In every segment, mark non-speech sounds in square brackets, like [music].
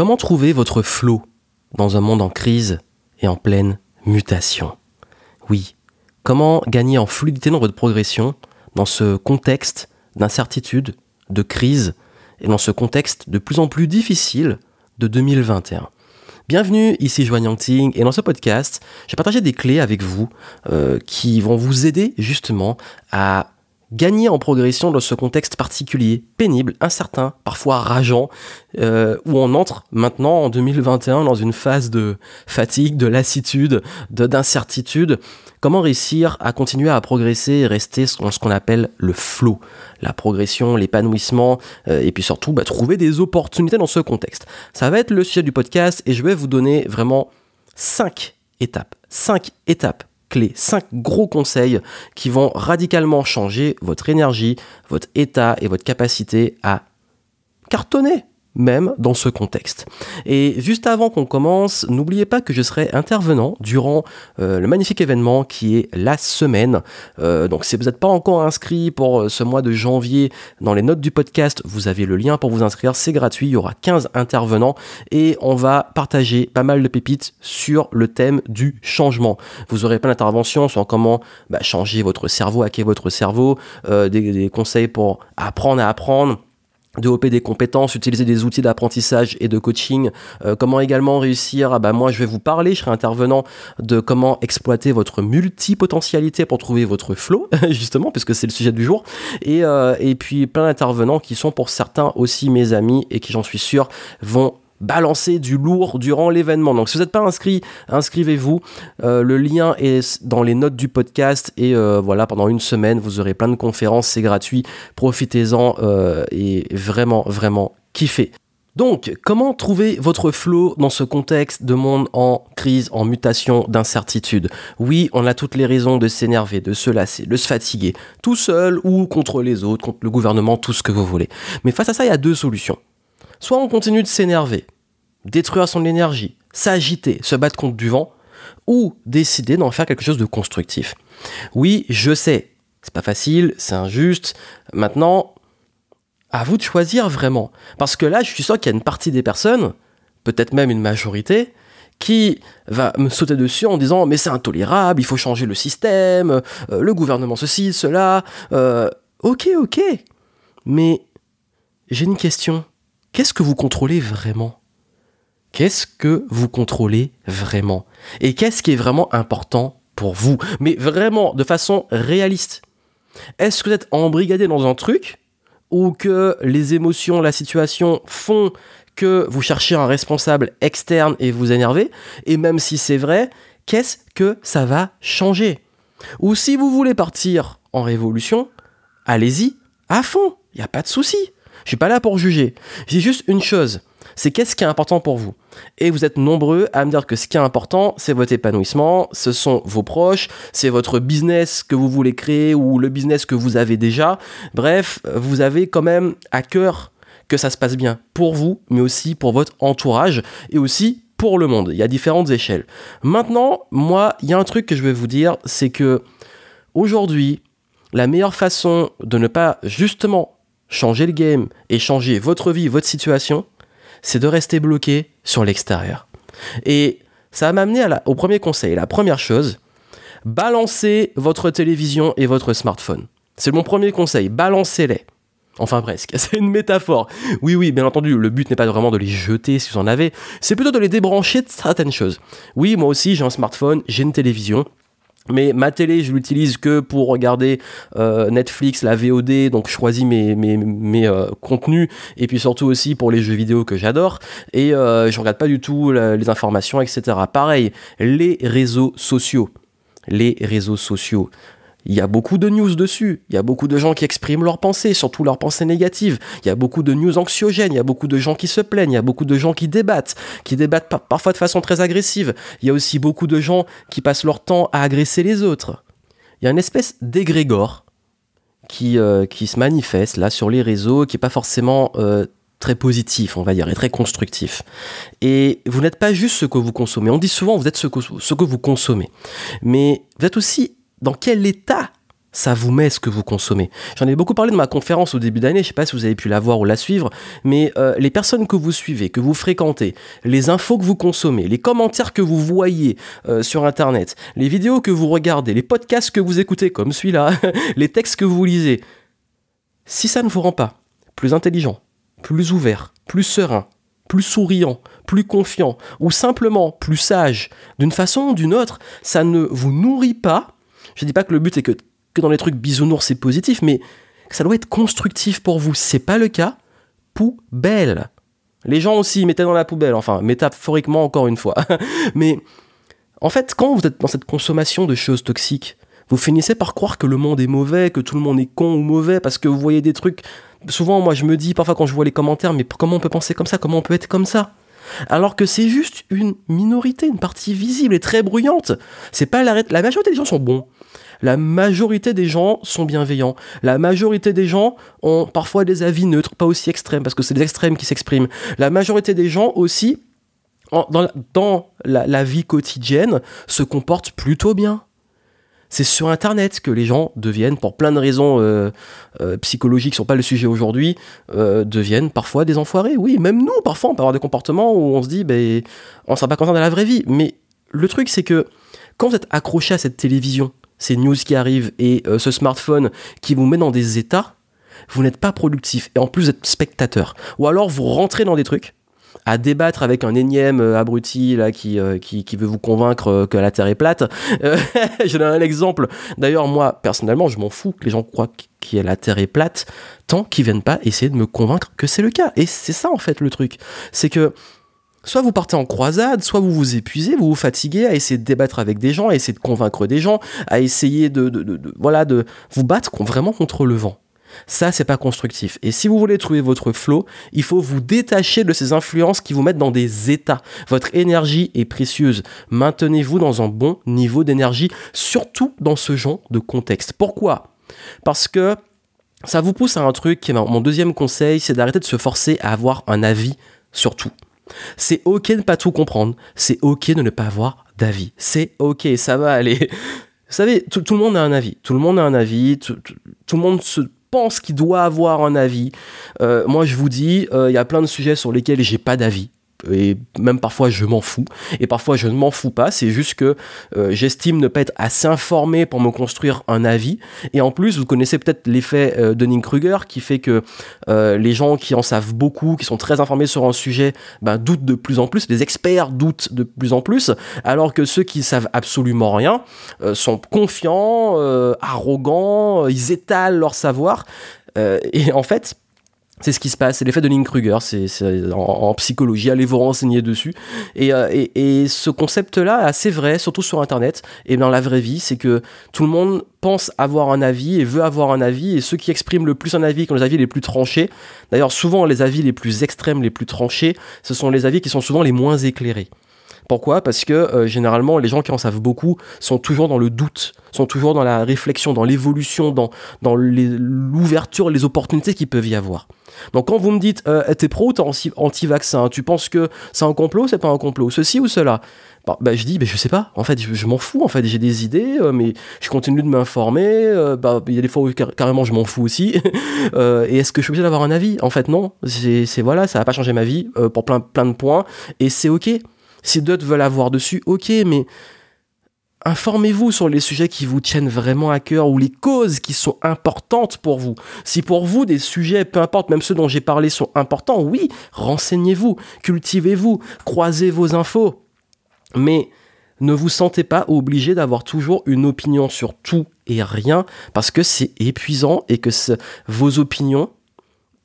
Comment trouver votre flow dans un monde en crise et en pleine mutation? Oui, comment gagner en fluidité dans votre progression dans ce contexte d'incertitude, de crise et dans ce contexte de plus en plus difficile de 2021 Bienvenue, ici Joanne Ting et dans ce podcast, j'ai partagé des clés avec vous euh, qui vont vous aider justement à gagner en progression dans ce contexte particulier, pénible, incertain, parfois rageant, euh, où on entre maintenant en 2021 dans une phase de fatigue, de lassitude, de d'incertitude. Comment réussir à continuer à progresser et rester dans ce qu'on appelle le flow, la progression, l'épanouissement, euh, et puis surtout bah, trouver des opportunités dans ce contexte. Ça va être le sujet du podcast et je vais vous donner vraiment cinq étapes, cinq étapes clés, 5 gros conseils qui vont radicalement changer votre énergie, votre état et votre capacité à cartonner même dans ce contexte. Et juste avant qu'on commence, n'oubliez pas que je serai intervenant durant euh, le magnifique événement qui est la semaine. Euh, donc si vous n'êtes pas encore inscrit pour euh, ce mois de janvier, dans les notes du podcast, vous avez le lien pour vous inscrire, c'est gratuit, il y aura 15 intervenants et on va partager pas mal de pépites sur le thème du changement. Vous aurez plein d'interventions sur comment bah, changer votre cerveau, hacker votre cerveau, des conseils pour apprendre à apprendre développer des compétences, utiliser des outils d'apprentissage et de coaching, euh, comment également réussir, ah bah moi je vais vous parler, je serai intervenant de comment exploiter votre multipotentialité pour trouver votre flow, [laughs] justement, puisque c'est le sujet du jour, et, euh, et puis plein d'intervenants qui sont pour certains aussi mes amis et qui j'en suis sûr vont balancer du lourd durant l'événement. Donc si vous n'êtes pas inscrit, inscrivez-vous. Euh, le lien est dans les notes du podcast et euh, voilà, pendant une semaine, vous aurez plein de conférences, c'est gratuit. Profitez-en euh, et vraiment, vraiment kiffez. Donc, comment trouver votre flow dans ce contexte de monde en crise, en mutation, d'incertitude? Oui, on a toutes les raisons de s'énerver, de se lasser, de se fatiguer, tout seul ou contre les autres, contre le gouvernement, tout ce que vous voulez. Mais face à ça, il y a deux solutions. Soit on continue de s'énerver, détruire son énergie, s'agiter, se battre contre du vent, ou décider d'en faire quelque chose de constructif. Oui, je sais, c'est pas facile, c'est injuste. Maintenant, à vous de choisir vraiment. Parce que là, je suis sûr qu'il y a une partie des personnes, peut-être même une majorité, qui va me sauter dessus en disant mais c'est intolérable, il faut changer le système, euh, le gouvernement ceci, cela. Euh, ok, ok. Mais j'ai une question. Qu'est-ce que vous contrôlez vraiment? Qu'est-ce que vous contrôlez vraiment? Et qu'est-ce qui est vraiment important pour vous? Mais vraiment, de façon réaliste. Est-ce que vous êtes embrigadé dans un truc? Ou que les émotions, la situation font que vous cherchez un responsable externe et vous énervez? Et même si c'est vrai, qu'est-ce que ça va changer? Ou si vous voulez partir en révolution, allez-y à fond, il n'y a pas de souci. Je suis pas là pour juger. J'ai juste une chose, c'est qu'est-ce qui est important pour vous? Et vous êtes nombreux à me dire que ce qui est important, c'est votre épanouissement, ce sont vos proches, c'est votre business que vous voulez créer ou le business que vous avez déjà. Bref, vous avez quand même à cœur que ça se passe bien pour vous, mais aussi pour votre entourage et aussi pour le monde. Il y a différentes échelles. Maintenant, moi, il y a un truc que je vais vous dire, c'est que aujourd'hui, la meilleure façon de ne pas justement changer le game et changer votre vie, votre situation, c'est de rester bloqué sur l'extérieur. Et ça m'a amené au premier conseil. La première chose, balancez votre télévision et votre smartphone. C'est mon premier conseil, balancez-les. Enfin presque, [laughs] c'est une métaphore. Oui, oui, bien entendu, le but n'est pas vraiment de les jeter si vous en avez, c'est plutôt de les débrancher de certaines choses. Oui, moi aussi j'ai un smartphone, j'ai une télévision, mais ma télé, je l'utilise que pour regarder euh, Netflix, la VOD, donc je choisis mes, mes, mes euh, contenus, et puis surtout aussi pour les jeux vidéo que j'adore, et euh, je regarde pas du tout les informations, etc. Pareil, les réseaux sociaux. Les réseaux sociaux. Il y a beaucoup de news dessus, il y a beaucoup de gens qui expriment leurs pensées, surtout leurs pensées négatives, il y a beaucoup de news anxiogènes, il y a beaucoup de gens qui se plaignent, il y a beaucoup de gens qui débattent, qui débattent parfois de façon très agressive, il y a aussi beaucoup de gens qui passent leur temps à agresser les autres. Il y a une espèce d'égrégore qui, euh, se manifeste là sur les réseaux, qui n'est pas forcément euh, très positif, on va dire, et très constructif. Et vous n'êtes pas juste ce que vous consommez. On dit souvent vous êtes ce que vous consommez. Mais vous êtes aussi dans quel état ça vous met ce que vous consommez? J'en ai beaucoup parlé de ma conférence au début d'année, je sais pas si vous avez pu la voir ou la suivre, mais euh, les personnes que vous suivez, que vous fréquentez, les infos que vous consommez, les commentaires que vous voyez euh, sur Internet, les vidéos que vous regardez, les podcasts que vous écoutez comme celui-là, [laughs] les textes que vous lisez, si ça ne vous rend pas plus intelligent, plus ouvert, plus serein, plus souriant, plus confiant, ou simplement plus sage, d'une façon ou d'une autre, ça ne vous nourrit pas. Je dis pas que le but est que que dans les trucs bisounours c'est positif, mais ça doit être constructif pour vous. C'est pas le cas. Poubelle. Les gens aussi mettaient dans la poubelle, enfin métaphoriquement encore une fois. [laughs] mais en fait, quand vous êtes dans cette consommation de choses toxiques, vous finissez par croire que le monde est mauvais, que tout le monde est con ou mauvais parce que vous voyez des trucs. Souvent, moi, je me dis parfois quand je vois les commentaires, mais comment on peut penser comme ça? Comment on peut être comme ça? Alors que c'est juste une minorité, une partie visible et très bruyante. C'est pas la, la majorité des gens sont bons. La majorité des gens sont bienveillants. La majorité des gens ont parfois des avis neutres, pas aussi extrêmes, parce que c'est les extrêmes qui s'expriment. La majorité des gens aussi, dans, la, vie quotidienne, se comportent plutôt bien. C'est sur Internet que les gens deviennent, pour plein de raisons euh, euh, psychologiques qui sont pas le sujet aujourd'hui, euh, deviennent parfois des enfoirés. Oui, même nous, parfois, on peut avoir des comportements où on se dit, ben, on ne sera pas content dans la vraie vie. Mais le truc, c'est que quand vous êtes accroché à cette télévision, ces news qui arrivent et ce smartphone qui vous met dans des états, vous n'êtes pas productif. Et en plus, vous êtes spectateur. Ou alors, vous rentrez dans des trucs à débattre avec un énième euh, abruti là qui, euh, qui, veut vous convaincre que la Terre est plate. [laughs] je donne un exemple. D'ailleurs, moi, personnellement, je m'en fous que les gens croient que la Terre est plate tant qu'ils viennent pas essayer de me convaincre que c'est le cas. Et c'est ça, en fait, le truc. C'est que Soit vous partez en croisade, soit vous vous épuisez, vous vous fatiguez à essayer de débattre avec des gens, à essayer de convaincre des gens, à essayer de, voilà, de vous battre vraiment contre le vent. Ça, c'est pas constructif. Et si vous voulez trouver votre flow, il faut vous détacher de ces influences qui vous mettent dans des états. Votre énergie est précieuse. Maintenez-vous dans un bon niveau d'énergie, surtout dans ce genre de contexte. Pourquoi? Parce que ça vous pousse à un truc mon deuxième conseil, c'est d'arrêter de se forcer à avoir un avis sur tout. C'est ok de ne pas tout comprendre. C'est ok de ne pas avoir d'avis. C'est ok, ça va aller. [laughs] Vous savez, tout, le monde a un avis. Tout le monde a un avis. Tout, le monde se pense qu'il doit avoir un avis. Euh, moi, je vous dis, euh, il y a plein de sujets sur lesquels j'ai pas d'avis et même parfois je m'en fous. Et parfois je ne m'en fous pas. C'est juste que euh, j'estime ne pas être assez informé pour me construire un avis. Et en plus vous connaissez peut-être l'effet euh, de Kruger qui fait que euh, les gens qui en savent beaucoup qui sont très informés sur un sujet ben, doutent de plus en plus. Les experts doutent de plus en plus. Alors que ceux qui savent absolument rien sont confiants arrogants ils étalent leur savoir. Et en fait c'est ce qui se passe, c'est l'effet de Link-Kruger, c'est en, psychologie, allez vous renseigner dessus. Euh, et, ce concept-là, assez vrai, surtout sur Internet et dans la vraie vie, c'est que tout le monde pense avoir un avis et veut avoir un avis, et ceux qui expriment le plus un avis, qui ont les avis les plus tranchés, d'ailleurs souvent les avis les plus extrêmes, les plus tranchés, ce sont les avis qui sont souvent les moins éclairés. Pourquoi? Parce que euh, généralement, les gens qui en savent beaucoup sont toujours dans le doute, sont toujours dans la réflexion, dans l'évolution, dans, dans l'ouverture, les, opportunités qu'ils peuvent y avoir. Donc quand vous me dites, euh, t'es pro ou t'es anti-vaccin? Tu penses que c'est un complot ou c'est pas un complot? Ceci ou cela? Bah, bah, je dis, bah, je sais pas. En fait, je, m'en fous. En fait, j'ai des idées, euh, mais je continue de m'informer. Euh, bah, il y a des fois où carrément je m'en fous aussi. [laughs] et est-ce que je suis obligé d'avoir un avis? En fait, non. C'est voilà, ça va pas changer ma vie pour plein plein de points. Et c'est ok. Si d'autres veulent avoir dessus, ok, mais informez-vous sur les sujets qui vous tiennent vraiment à cœur ou les causes qui sont importantes pour vous. Si pour vous des sujets, peu importe, même ceux dont j'ai parlé sont importants, oui, renseignez-vous, cultivez-vous, croisez vos infos. Mais ne vous sentez pas obligé d'avoir toujours une opinion sur tout et rien parce que c'est épuisant et que vos opinions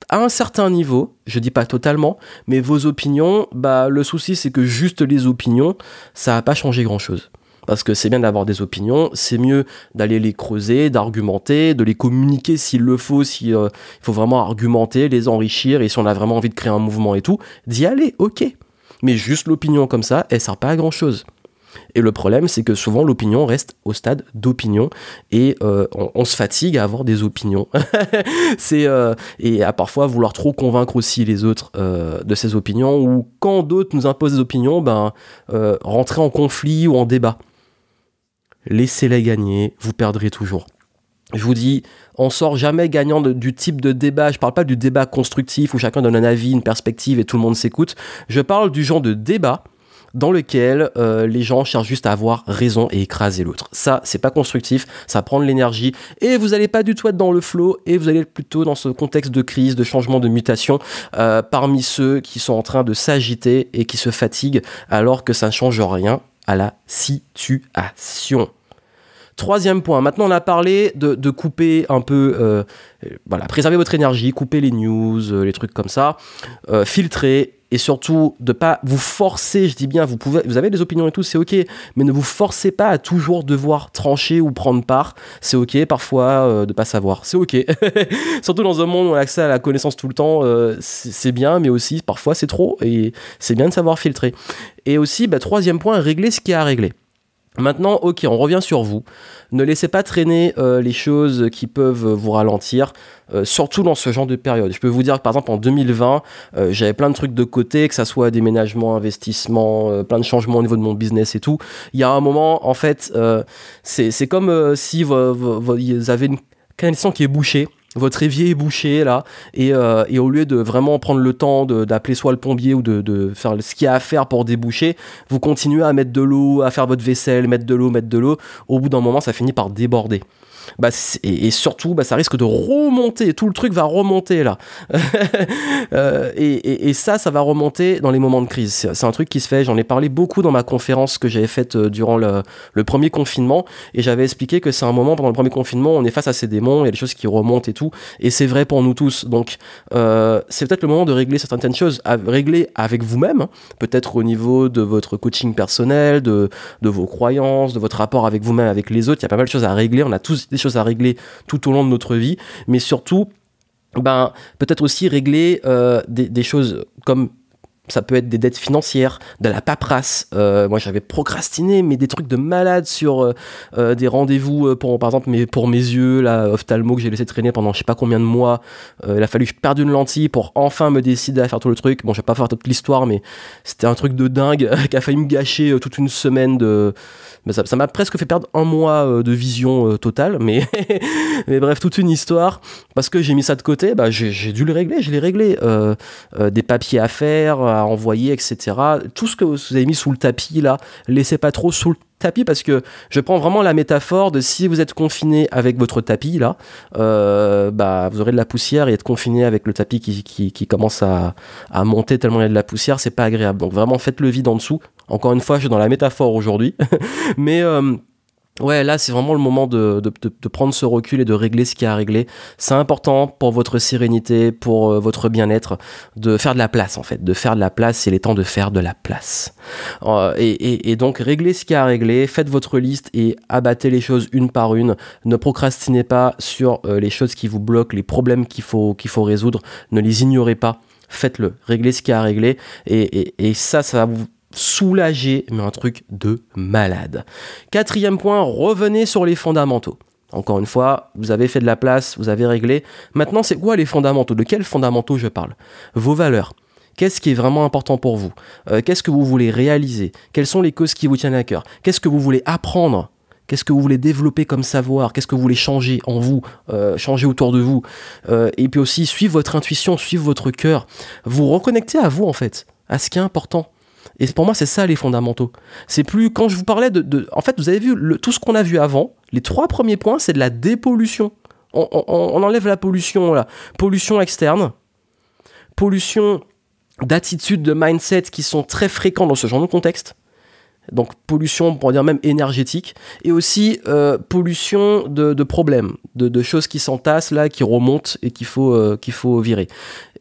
à un certain niveau, je dis pas totalement, mais vos opinions, bah le souci c'est que juste les opinions, ça va pas changer grand chose. Parce que c'est bien d'avoir des opinions, c'est mieux d'aller les creuser, d'argumenter, de les communiquer s'il le faut, s'il euh, faut vraiment argumenter, les enrichir, et si on a vraiment envie de créer un mouvement et tout, d'y aller, ok. Mais juste l'opinion comme ça, elle sert pas à grand chose. Et le problème, c'est que souvent l'opinion reste au stade d'opinion et euh, on, se fatigue à avoir des opinions. [laughs] c'est euh, et à parfois vouloir trop convaincre aussi les autres euh, de ces opinions ou quand d'autres nous imposent des opinions, ben rentrer en conflit ou en débat. Laissez-les gagner, vous perdrez toujours. je vous dis, on sort jamais gagnant du type de débat. Je parle pas du débat constructif où chacun donne un avis, une perspective et tout le monde s'écoute. Je parle du genre de débat dans lequel euh, les gens cherchent juste à avoir raison et écraser l'autre. Ça, c'est pas constructif, ça prend de l'énergie et vous allez pas du tout être dans le flow et vous allez plutôt dans ce contexte de crise, de changement, de mutation euh, parmi ceux qui sont en train de s'agiter et qui se fatiguent alors que ça ne change rien à la situation. Troisième point, maintenant on a parlé de, couper un peu, euh, voilà, préserver votre énergie, couper les news, euh, les trucs comme ça, euh, filtrer et surtout de pas vous forcer, je dis bien, vous pouvez, vous avez des opinions et tout, c'est ok, mais ne vous forcez pas à toujours devoir trancher ou prendre part. C'est ok parfois de pas savoir, c'est ok. [laughs] surtout dans un monde où on a accès à la connaissance tout le temps, c'est bien, mais aussi parfois c'est trop et c'est bien de savoir filtrer. Et aussi, bah, troisième point, régler ce qui a à régler. Maintenant, ok, on revient sur vous. Ne laissez pas traîner euh, les choses qui peuvent vous ralentir, euh, surtout dans ce genre de période. Je peux vous dire que par exemple en 2020, euh, j'avais plein de trucs de côté, que ça soit déménagement, investissement, plein de changements au niveau de mon business et tout. Il y a un moment, en fait, c'est comme si vous, avez une connexion qui est bouchée votre évier est bouché là, et, euh, et, au lieu de vraiment prendre le temps d'appeler soit le plombier ou de, de faire ce qu'il y a à faire pour déboucher, vous continuez à mettre de l'eau, à faire votre vaisselle, mettre de l'eau, mettre de l'eau. Au bout d'un moment, ça finit par déborder bah, et, surtout, bah, ça risque de remonter. Tout le truc va remonter là. [laughs] Euh, et, ça, ça va remonter dans les moments de crise. C'est un truc qui se fait. J'en ai parlé beaucoup dans ma conférence que j'avais faite euh, durant le, premier confinement. Et j'avais expliqué que c'est un moment pendant le premier confinement, on est face à ces démons, il y a des choses qui remontent et tout. Et c'est vrai pour nous tous. Donc, euh, c'est peut-être le moment de régler certaines choses, à régler avec vous-même, hein. peut-être au niveau de votre coaching personnel, de, de vos croyances, de votre rapport avec vous-même, avec les autres. Il y a pas mal de choses à régler. On a tous des choses à régler tout au long de notre vie, mais surtout, ben, peut-être aussi régler euh, des, choses comme ça peut être des dettes financières, de la paperasse. Euh, moi, j'avais procrastiné, mais des trucs de malade sur euh, des rendez-vous par exemple, mais pour mes yeux, là, ophtalmo que j'ai laissé traîner pendant je sais pas combien de mois. il a fallu que je perde une lentille pour enfin me décider à faire tout le truc. Bon, je vais pas faire toute l'histoire, mais c'était un truc de dingue [laughs] qui a failli me gâcher toute une semaine de ça m'a presque fait perdre un mois euh, de vision euh, totale, mais, [laughs] mais bref, toute une histoire. Parce que j'ai mis ça de côté, bah, j'ai dû le régler, je l'ai réglé. Euh, des papiers à faire, envoyer, etc. Tout ce que vous avez mis sous le tapis, là, laissez pas trop sous le tapis parce que je prends vraiment la métaphore de si vous êtes confiné avec votre tapis là, bah vous aurez de la poussière et être confiné avec le tapis qui, qui, commence à, à, monter tellement il y a de la poussière, c'est pas agréable. Donc vraiment faites le vide en dessous, encore une fois, je suis dans la métaphore aujourd'hui. [laughs] Mais euh, ouais, là, c'est vraiment le moment de, prendre ce recul et de régler ce qui a à régler. C'est important pour votre sérénité, pour euh, votre bien-être, de faire de la place, en fait. De faire de la place, il est temps de faire de la place. Euh, et, donc, réglez ce qui a à régler, faites votre liste et abattez les choses une par une. Ne procrastinez pas sur les choses qui vous bloquent, les problèmes qu'il faut, qu'il faut résoudre. Ne les ignorez pas faites-le, réglez ce qui a à régler, et, et, ça, ça va vous soulagé, mais un truc de malade. Quatrième point, revenez sur les fondamentaux. Encore une fois, vous avez fait de la place, vous avez réglé. Maintenant, c'est quoi les fondamentaux? De quels fondamentaux je parle? Vos valeurs. Qu'est-ce qui est vraiment important pour vous? Euh, Qu'est-ce que vous voulez réaliser? Quelles sont les causes qui vous tiennent à cœur? Qu'est-ce que vous voulez apprendre? Qu'est-ce que vous voulez développer comme savoir? Qu'est-ce que vous voulez changer en vous, euh, changer autour de vous? Euh, Et puis aussi, suivre votre intuition, suivre votre cœur. Vous reconnecter à vous, en fait, à ce qui est important. Et pour moi, c'est ça les fondamentaux. C'est plus quand je vous parlais de, en fait, vous avez vu tout ce qu'on a vu avant. Les trois premiers points, c'est de la dépollution. On, enlève la pollution, la pollution externe, pollution d'attitudes, de mindset qui sont très fréquents dans ce genre de contexte. Donc pollution, on pourrait dire même énergétique, et aussi euh, pollution de, problèmes, de, choses qui s'entassent là, qui remontent et qu'il faut, euh, qu'il faut virer.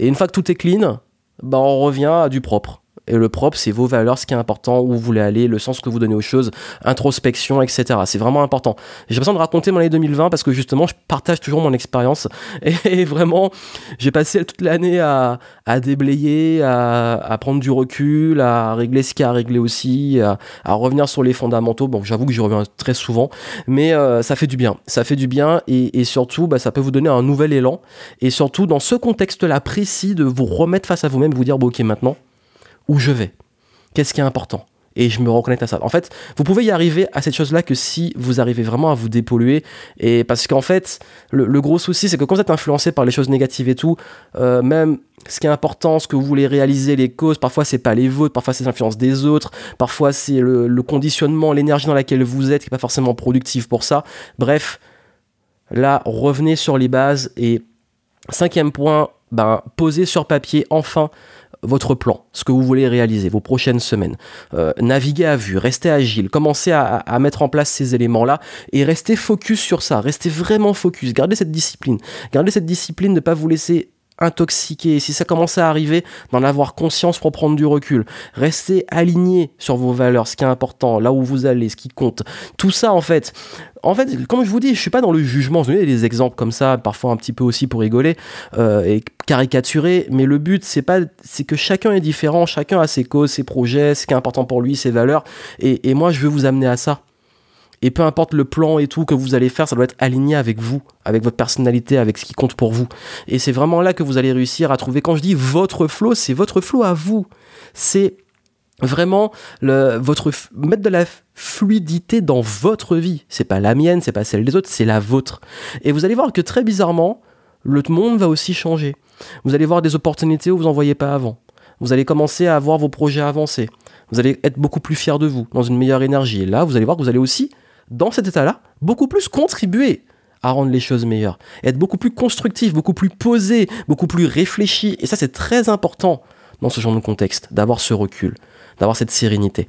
Et une fois que tout est clean, bah on revient à du propre. Et le propre, c'est vos valeurs, ce qui est important, où vous voulez aller, le sens que vous donnez aux choses, introspection, etc. C'est vraiment important. J'ai besoin de raconter mon année 2020 parce que justement, je partage toujours mon expérience. [laughs] Et vraiment, j'ai passé toute l'année à, déblayer, à, prendre du recul, à régler ce qu'il y a à régler aussi, à, revenir sur les fondamentaux. Bon, j'avoue que j'y reviens très souvent, mais euh, ça fait du bien. Ça fait du bien et, surtout, bah, ça peut vous donner un nouvel élan. Et surtout, dans ce contexte-là précis, de vous remettre face à vous-même, vous dire, bon, ok, maintenant, où je vais, qu'est-ce qui est important? et je me reconnecte à ça. En fait, vous pouvez y arriver à cette chose-là que si vous arrivez vraiment à vous dépolluer. Et parce qu'en fait, le, gros souci, c'est que quand vous êtes influencé par les choses négatives et tout, euh, même ce qui est important, ce que vous voulez réaliser, les causes, parfois c'est pas les vôtres, parfois c'est l'influence des autres, parfois c'est le, le, conditionnement, l'énergie dans laquelle vous êtes qui n'est pas forcément productive pour ça. Bref, là, revenez sur les bases et cinquième point, ben, posez sur papier enfin votre plan, ce que vous voulez réaliser, vos prochaines semaines. Euh, naviguez à vue, restez agile, commencez à, mettre en place ces éléments-là et restez focus sur ça, restez vraiment focus, gardez cette discipline, gardez cette discipline ne pas vous laisser intoxiquer, si ça commence à arriver, d'en avoir conscience pour prendre du recul. Restez aligné sur vos valeurs, ce qui est important, là où vous allez, ce qui compte. Tout ça, en fait, en fait, comme je vous dis, je suis pas dans le jugement. Vous avez des exemples comme ça, parfois un petit peu aussi pour rigoler euh, et caricaturer. Mais le but, c'est pas, c'est que chacun est différent, chacun a ses causes, ses projets, ce qui est important pour lui, ses valeurs. Et, et moi, je veux vous amener à ça. Et peu importe le plan et tout que vous allez faire, ça doit être aligné avec vous, avec votre personnalité, avec ce qui compte pour vous. Et c'est vraiment là que vous allez réussir à trouver. Quand je dis votre flow, c'est votre flow à vous. C'est vraiment le, votre mettre de la fluidité dans votre vie. C'est pas la mienne, c'est pas celle des autres, c'est la vôtre. Et vous allez voir que très bizarrement, le monde va aussi changer. Vous allez voir des opportunités où vous n'en voyez pas avant. Vous allez commencer à voir vos projets avancer. Vous allez être beaucoup plus fier de vous, dans une meilleure énergie. Et là, vous allez voir que vous allez aussi, dans cet état-là, beaucoup plus contribuer à rendre les choses meilleures. être beaucoup plus constructif, beaucoup plus posé, beaucoup plus réfléchi. Et ça, c'est très important dans ce genre de contexte, d'avoir ce recul d'avoir cette sérénité.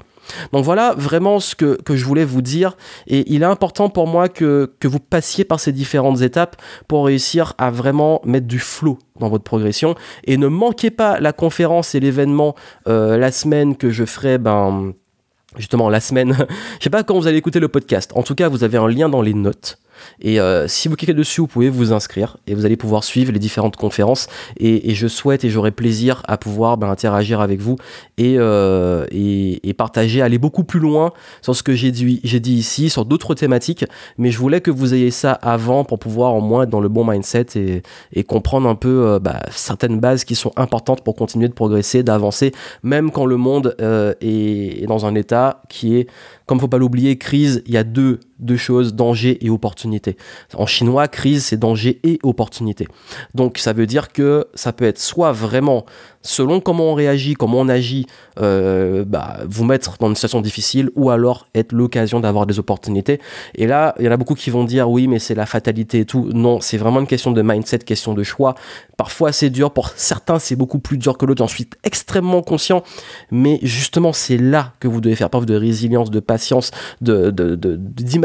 Donc voilà vraiment ce que, je voulais vous dire. Et il est important pour moi que, vous passiez par ces différentes étapes pour réussir à vraiment mettre du flow dans votre progression. Et ne manquez pas la conférence et l'événement euh, la semaine que je ferai. Ben, justement la semaine. [laughs] je sais pas quand vous allez écouter le podcast. En tout cas, vous avez un lien dans les notes. Et euh, si vous cliquez dessus, vous pouvez vous inscrire et vous allez pouvoir suivre les différentes conférences. Et, je souhaite et j'aurai plaisir à pouvoir ben, interagir avec vous euh, et, partager, aller beaucoup plus loin sur ce que j'ai dit, ici, sur d'autres thématiques. Mais je voulais que vous ayez ça avant pour pouvoir au moins être dans le bon mindset et, comprendre un peu euh, bah, certaines bases qui sont importantes pour continuer de progresser, d'avancer, même quand le monde est, dans un état qui est comme faut pas l'oublier, crise, il y a deux, deux choses, danger et opportunité. En chinois, crise, c'est danger et opportunité. Donc ça veut dire que ça peut être soit vraiment selon comment on réagit, comment on agit, euh, bah, vous mettre dans une situation difficile ou alors être l'occasion d'avoir des opportunités. Et là, il y en a beaucoup qui vont dire oui, mais c'est la fatalité et tout. Non, c'est vraiment une question de mindset, question de choix. Parfois, c'est dur. Pour certains, c'est beaucoup plus dur que l'autre. J'en suis extrêmement conscient. Mais justement, c'est là que vous devez faire preuve de résilience, de patience, de,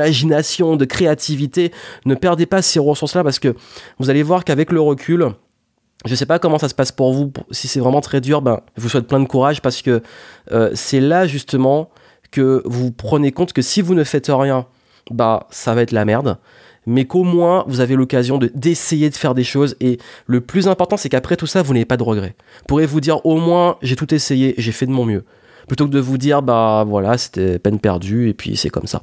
d'imagination, de créativité. Ne perdez pas ces ressources-là parce que vous allez voir qu'avec le recul, je sais pas comment ça se passe pour vous. Si c'est vraiment très dur, ben, je vous souhaite plein de courage parce que euh, c'est là justement que vous prenez compte que si vous ne faites rien, bah ça va être la merde. Mais qu'au moins vous avez l'occasion de d'essayer de faire des choses. Et le plus important, c'est qu'après tout ça, vous n'avez pas de regrets. Vous pourrez vous dire au moins j'ai tout essayé, j'ai fait de mon mieux. Plutôt que de vous dire bah voilà, c'était peine perdue et puis c'est comme ça.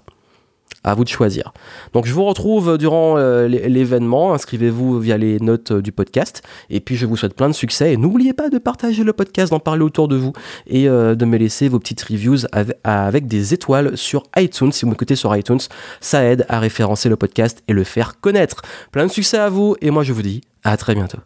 À vous de choisir. Donc je vous retrouve durant euh, l'événement. Inscrivez-vous via les notes euh, du podcast. Et puis je vous souhaite plein de succès. Et n'oubliez pas de partager le podcast, d'en parler autour de vous et euh, de me laisser vos petites reviews avec, des étoiles sur iTunes. Si vous m'écoutez sur iTunes, ça aide à référencer le podcast et le faire connaître. Plein de succès à vous. Et moi je vous dis à très bientôt.